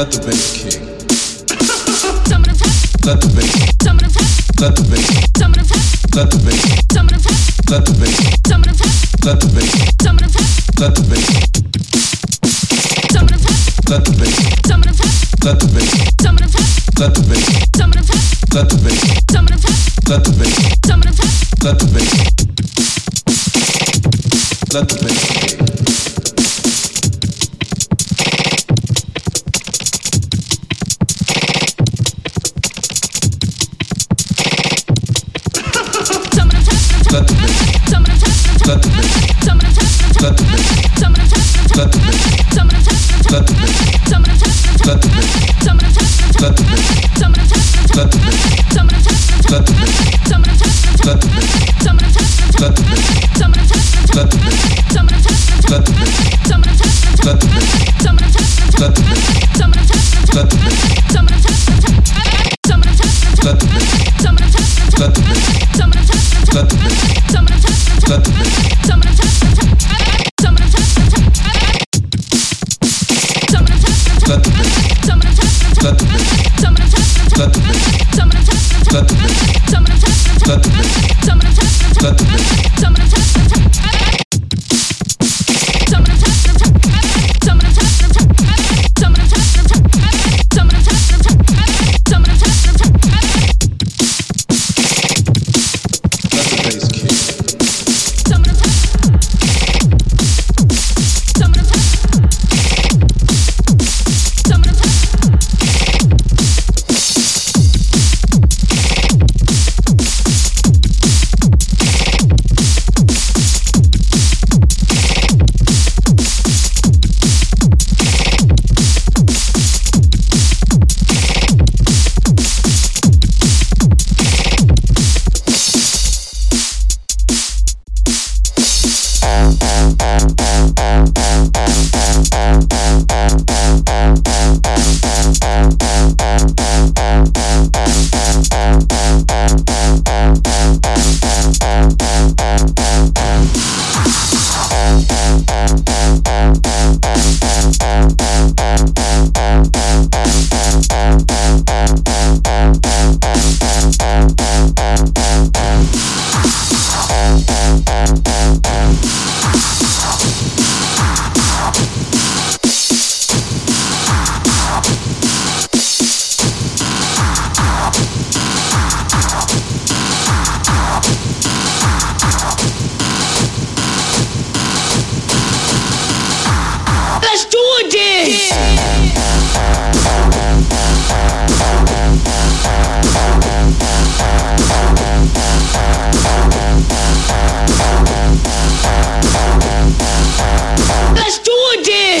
Let the bass kick. Let the bass. Let the bass. Let the bass. Let the bass. Let the bass. Let the bass. Let the bass. Let the bass. Let the bass. Let the bass. Let the bass. Let the bass. Let the bass. Let's do it then.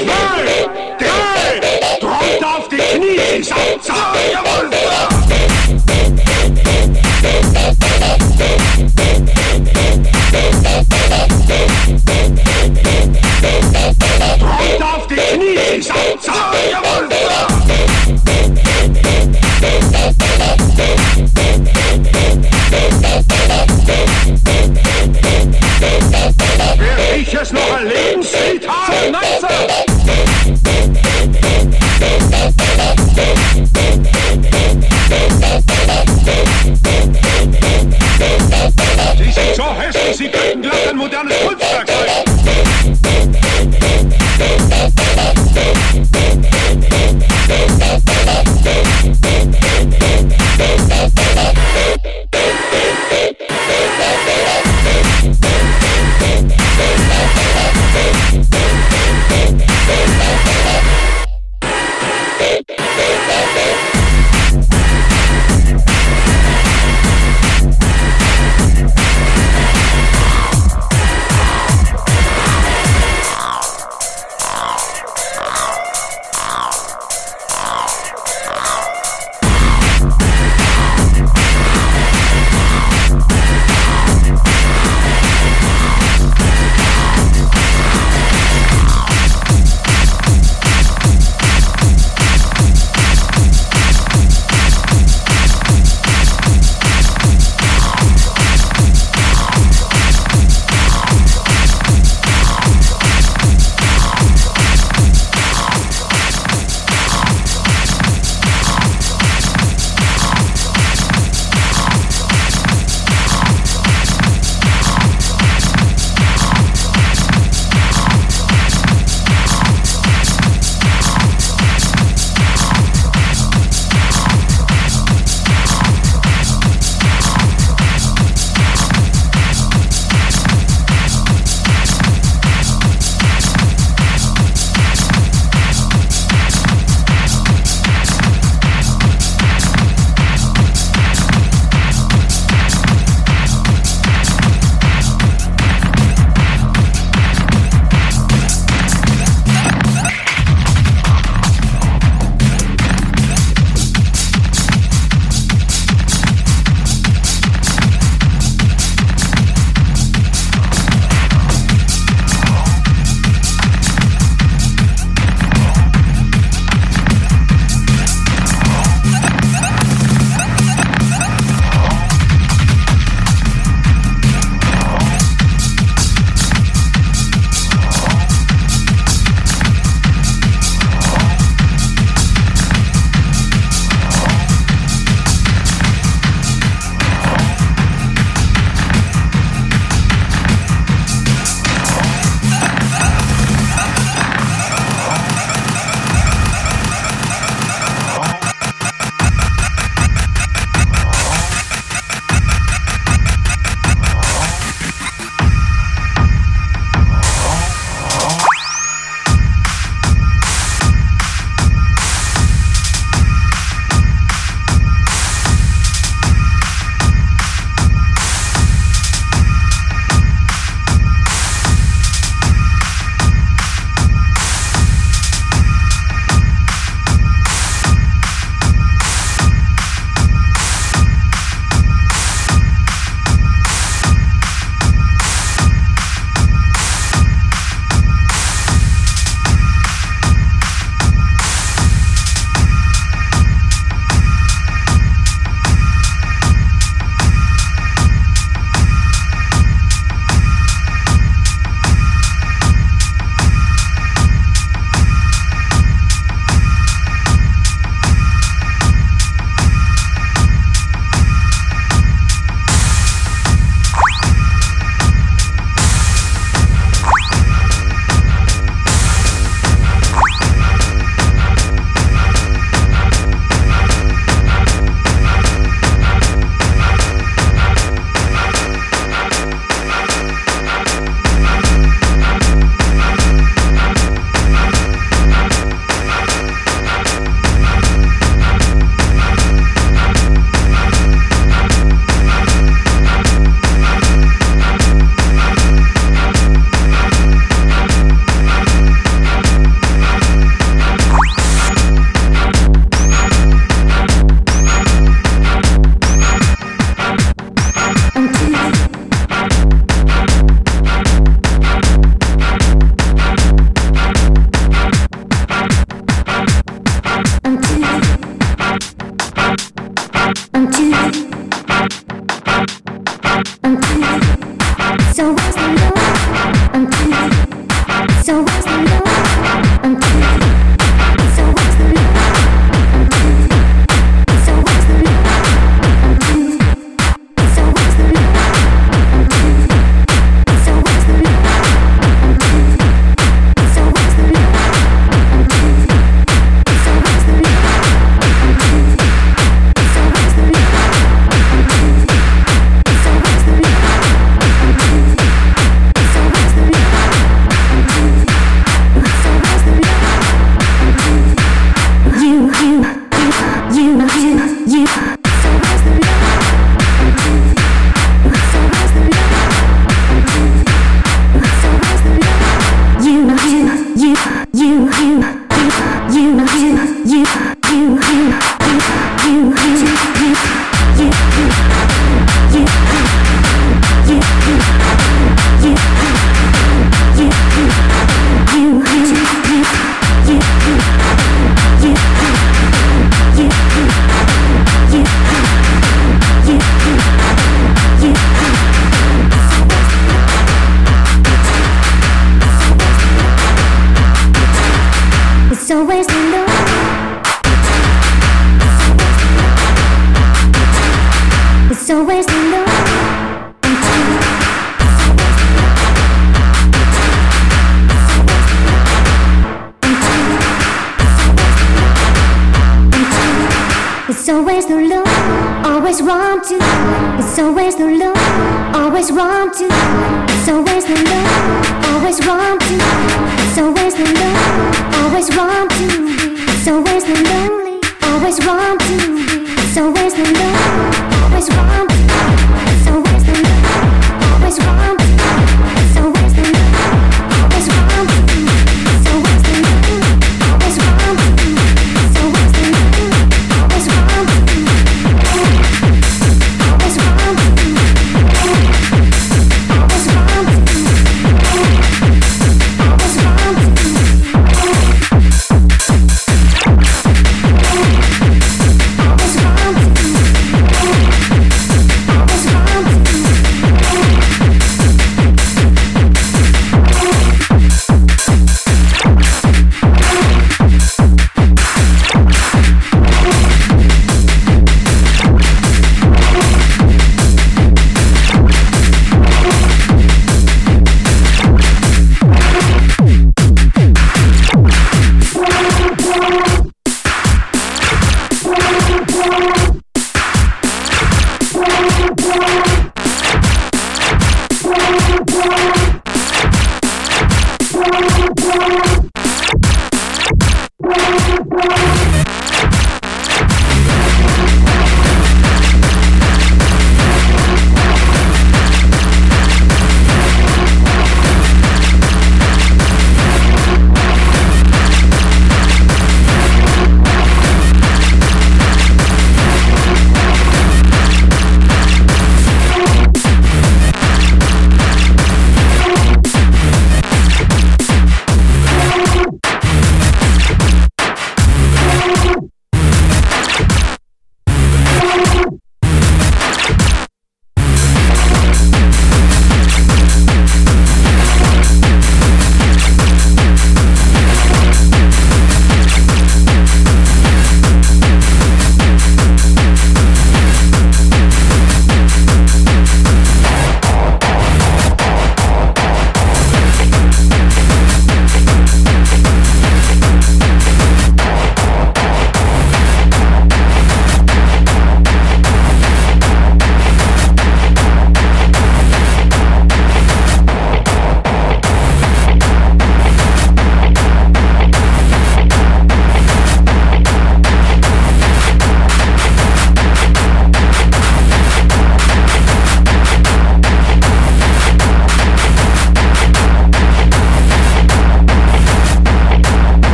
Zwei, drei, drückt auf die Knie, ich sag, sag, jawohl!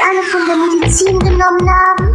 eine von der Medizin genommen haben?